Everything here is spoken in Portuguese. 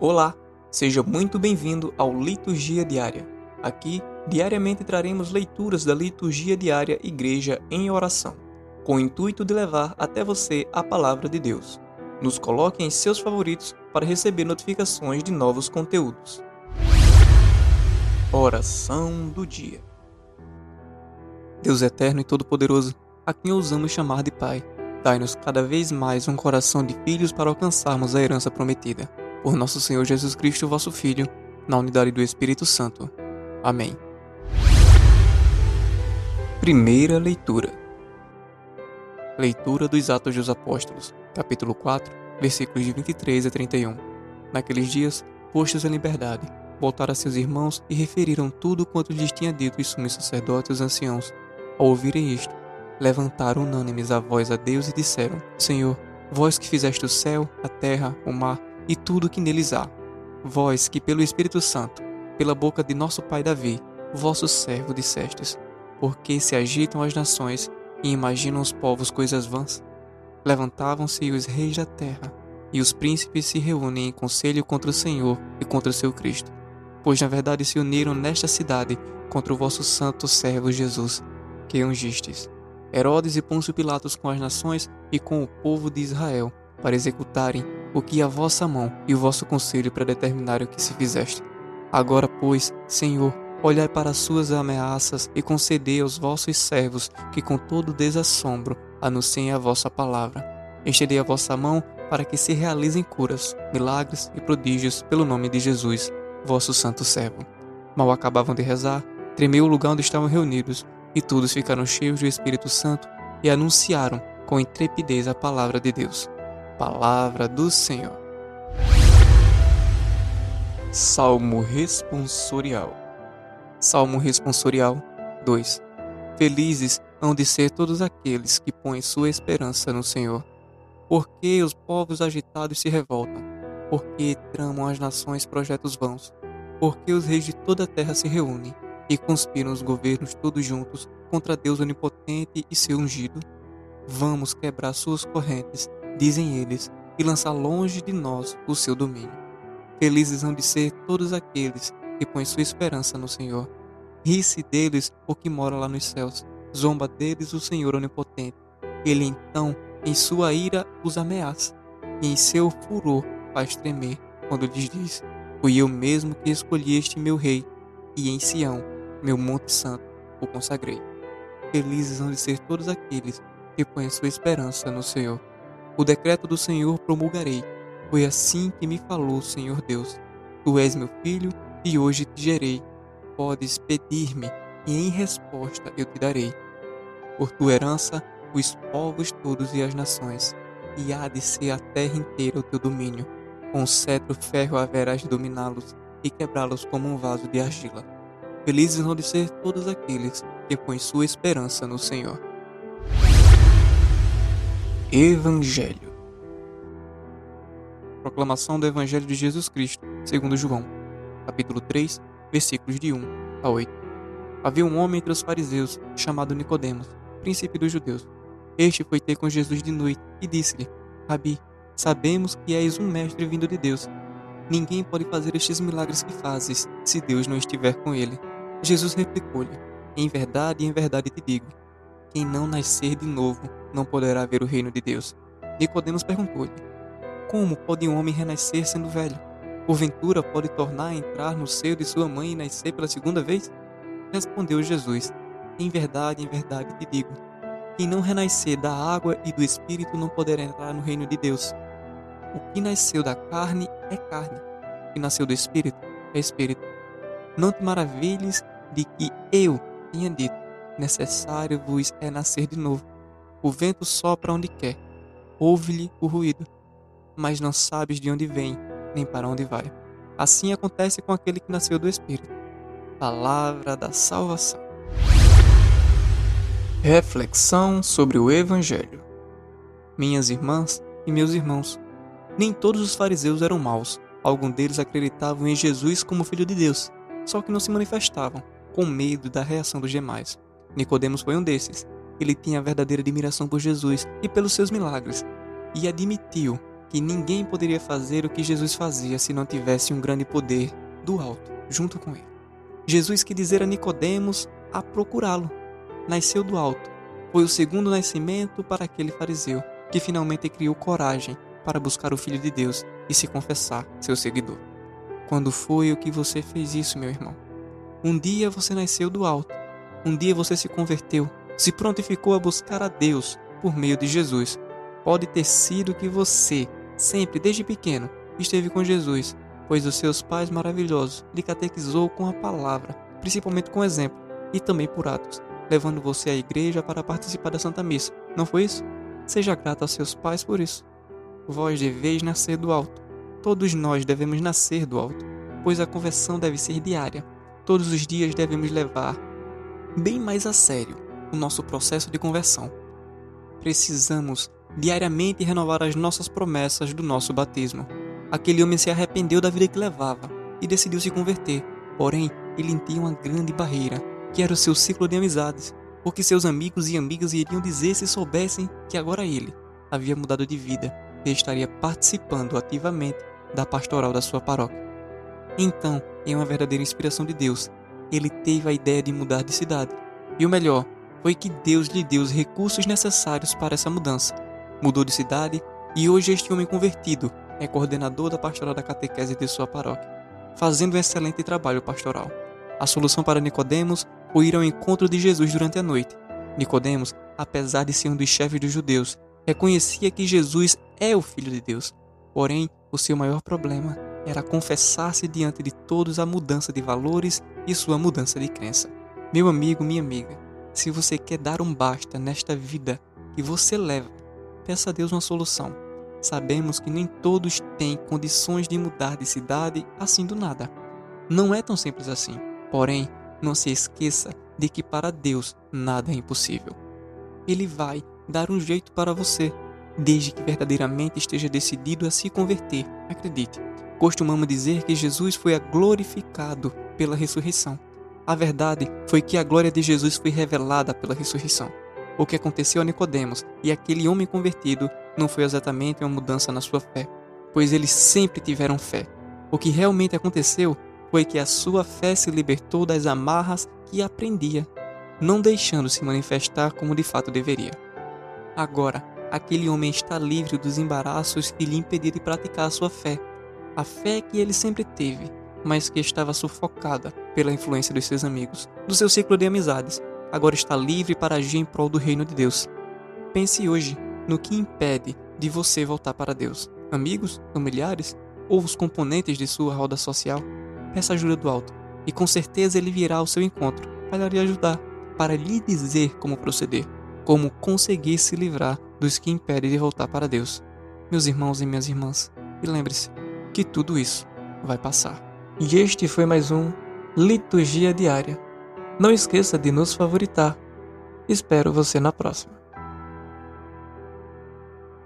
Olá, seja muito bem-vindo ao Liturgia Diária. Aqui, diariamente traremos leituras da Liturgia Diária Igreja em Oração, com o intuito de levar até você a palavra de Deus. Nos coloque em seus favoritos para receber notificações de novos conteúdos. Oração do Dia Deus eterno e todo-poderoso, a quem ousamos chamar de Pai, dai-nos cada vez mais um coração de filhos para alcançarmos a herança prometida por nosso Senhor Jesus Cristo, vosso Filho, na unidade do Espírito Santo. Amém. Primeira leitura. Leitura dos Atos dos Apóstolos, capítulo 4, versículos de 23 a 31. Naqueles dias, postos em liberdade, voltaram a seus irmãos e referiram tudo quanto lhes tinha dito os sumos sacerdotes e os anciãos. Ao ouvirem isto, levantaram unânimes a voz a Deus e disseram: Senhor, vós que fizeste o céu, a terra, o mar e tudo que neles há. Vós que pelo Espírito Santo, pela boca de nosso pai Davi, vosso servo dissestes, porque se agitam as nações e imaginam os povos coisas vãs? Levantavam-se os reis da terra, e os príncipes se reúnem em conselho contra o Senhor e contra o seu Cristo. Pois na verdade se uniram nesta cidade contra o vosso santo servo Jesus, que ungistes. Herodes e Pôncio Pilatos com as nações e com o povo de Israel, para executarem o que a vossa mão e o vosso conselho predeterminaram que se fizeste. Agora, pois, Senhor, olhai para as suas ameaças e concedei aos vossos servos que com todo desassombro anunciem a vossa palavra. Estendei a vossa mão para que se realizem curas, milagres e prodígios pelo nome de Jesus, vosso santo servo. Mal acabavam de rezar, tremeu o lugar onde estavam reunidos, e todos ficaram cheios do Espírito Santo e anunciaram com intrepidez a palavra de Deus. Palavra do Senhor. Salmo responsorial. Salmo responsorial 2. Felizes hão de ser todos aqueles que põem sua esperança no Senhor. Porque os povos agitados se revoltam, porque tramam as nações projetos vãos, porque os reis de toda a terra se reúnem e conspiram os governos todos juntos contra Deus onipotente e seu ungido. Vamos quebrar suas correntes dizem eles, e lançar longe de nós o seu domínio. Felizes hão de ser todos aqueles que põem sua esperança no Senhor. Ri-se deles o que mora lá nos céus, zomba deles o Senhor onipotente. Ele então, em sua ira, os ameaça, e em seu furor faz tremer, quando lhes diz: Fui eu mesmo que escolhi este meu rei, e em Sião, meu monte santo, o consagrei. Felizes hão de ser todos aqueles que põem sua esperança no Senhor. O decreto do Senhor promulgarei. Foi assim que me falou o Senhor Deus. Tu és meu filho, e hoje te gerei. Podes pedir-me, e em resposta eu te darei. Por tua herança, os povos todos e as nações, e há de ser a terra inteira o teu domínio. Com cetro ferro haverás de dominá-los, e quebrá-los como um vaso de argila. Felizes vão de ser todos aqueles que põem sua esperança no Senhor. Evangelho. Proclamação do Evangelho de Jesus Cristo, segundo João, capítulo 3, versículos de 1 a 8. Havia um homem entre os fariseus, chamado Nicodemos, príncipe dos judeus. Este foi ter com Jesus de noite e disse-lhe: Rabi, sabemos que és um mestre vindo de Deus. Ninguém pode fazer estes milagres que fazes, se Deus não estiver com ele. Jesus replicou-lhe: Em verdade, em verdade te digo, quem não nascer de novo não poderá ver o reino de Deus. Nicodemos perguntou-lhe: Como pode um homem renascer sendo velho? Porventura pode tornar a entrar no seio de sua mãe e nascer pela segunda vez? Respondeu Jesus: Em verdade, em verdade te digo: quem não renascer da água e do espírito não poderá entrar no reino de Deus. O que nasceu da carne é carne, o que nasceu do espírito é espírito. Não te maravilhes de que eu tenha dito: necessário vos é nascer de novo. O vento sopra onde quer, ouve-lhe o ruído, mas não sabes de onde vem, nem para onde vai. Assim acontece com aquele que nasceu do Espírito. Palavra da salvação. Reflexão sobre o Evangelho. Minhas irmãs e meus irmãos, nem todos os fariseus eram maus. Alguns deles acreditavam em Jesus como Filho de Deus, só que não se manifestavam, com medo da reação dos demais. Nicodemos foi um desses. Ele tinha verdadeira admiração por Jesus e pelos seus milagres, e admitiu que ninguém poderia fazer o que Jesus fazia se não tivesse um grande poder do alto junto com ele. Jesus que dizera a Nicodemos a procurá-lo. Nasceu do alto. Foi o segundo nascimento para aquele fariseu que finalmente criou coragem para buscar o Filho de Deus e se confessar seu seguidor. Quando foi o que você fez isso, meu irmão? Um dia você nasceu do alto. Um dia você se converteu, se prontificou a buscar a Deus por meio de Jesus. Pode ter sido que você, sempre desde pequeno, esteve com Jesus, pois os seus pais maravilhosos lhe catequizou com a palavra, principalmente com exemplo, e também por atos, levando você à igreja para participar da Santa Missa. Não foi isso? Seja grato aos seus pais por isso. Vós deveis nascer do alto. Todos nós devemos nascer do alto, pois a conversão deve ser diária. Todos os dias devemos levar bem mais a sério o nosso processo de conversão. Precisamos diariamente renovar as nossas promessas do nosso batismo. Aquele homem se arrependeu da vida que levava e decidiu se converter. Porém, ele tinha uma grande barreira, que era o seu ciclo de amizades, porque seus amigos e amigas iriam dizer se soubessem que agora ele havia mudado de vida e estaria participando ativamente da pastoral da sua paróquia. Então, em uma verdadeira inspiração de Deus, ele teve a ideia de mudar de cidade. E o melhor foi que Deus lhe deu os recursos necessários para essa mudança. Mudou de cidade e hoje este homem convertido é coordenador da pastoral da catequese de sua paróquia, fazendo um excelente trabalho pastoral. A solução para Nicodemos foi ir ao encontro de Jesus durante a noite. Nicodemos, apesar de ser um dos chefes dos judeus, reconhecia que Jesus é o Filho de Deus. Porém, o seu maior problema era confessar-se diante de todos a mudança de valores e sua mudança de crença. Meu amigo, minha amiga, se você quer dar um basta nesta vida que você leva, peça a Deus uma solução. Sabemos que nem todos têm condições de mudar de cidade assim do nada. Não é tão simples assim. Porém, não se esqueça de que para Deus nada é impossível. Ele vai dar um jeito para você, desde que verdadeiramente esteja decidido a se converter. Acredite. Costumamos dizer que Jesus foi glorificado pela ressurreição. A verdade foi que a glória de Jesus foi revelada pela ressurreição. O que aconteceu a Nicodemos e aquele homem convertido não foi exatamente uma mudança na sua fé, pois eles sempre tiveram fé. O que realmente aconteceu foi que a sua fé se libertou das amarras que aprendia, não deixando se manifestar como de fato deveria. Agora, aquele homem está livre dos embaraços que lhe impediam de praticar a sua fé, a fé que ele sempre teve, mas que estava sufocada pela influência dos seus amigos, do seu ciclo de amizades, agora está livre para agir em prol do reino de Deus. Pense hoje no que impede de você voltar para Deus: amigos, familiares ou os componentes de sua roda social? Peça ajuda do alto e com certeza ele virá ao seu encontro para lhe ajudar, para lhe dizer como proceder, como conseguir se livrar dos que impedem de voltar para Deus. Meus irmãos e minhas irmãs, e lembre-se que tudo isso vai passar. E este foi mais um Liturgia Diária. Não esqueça de nos favoritar. Espero você na próxima.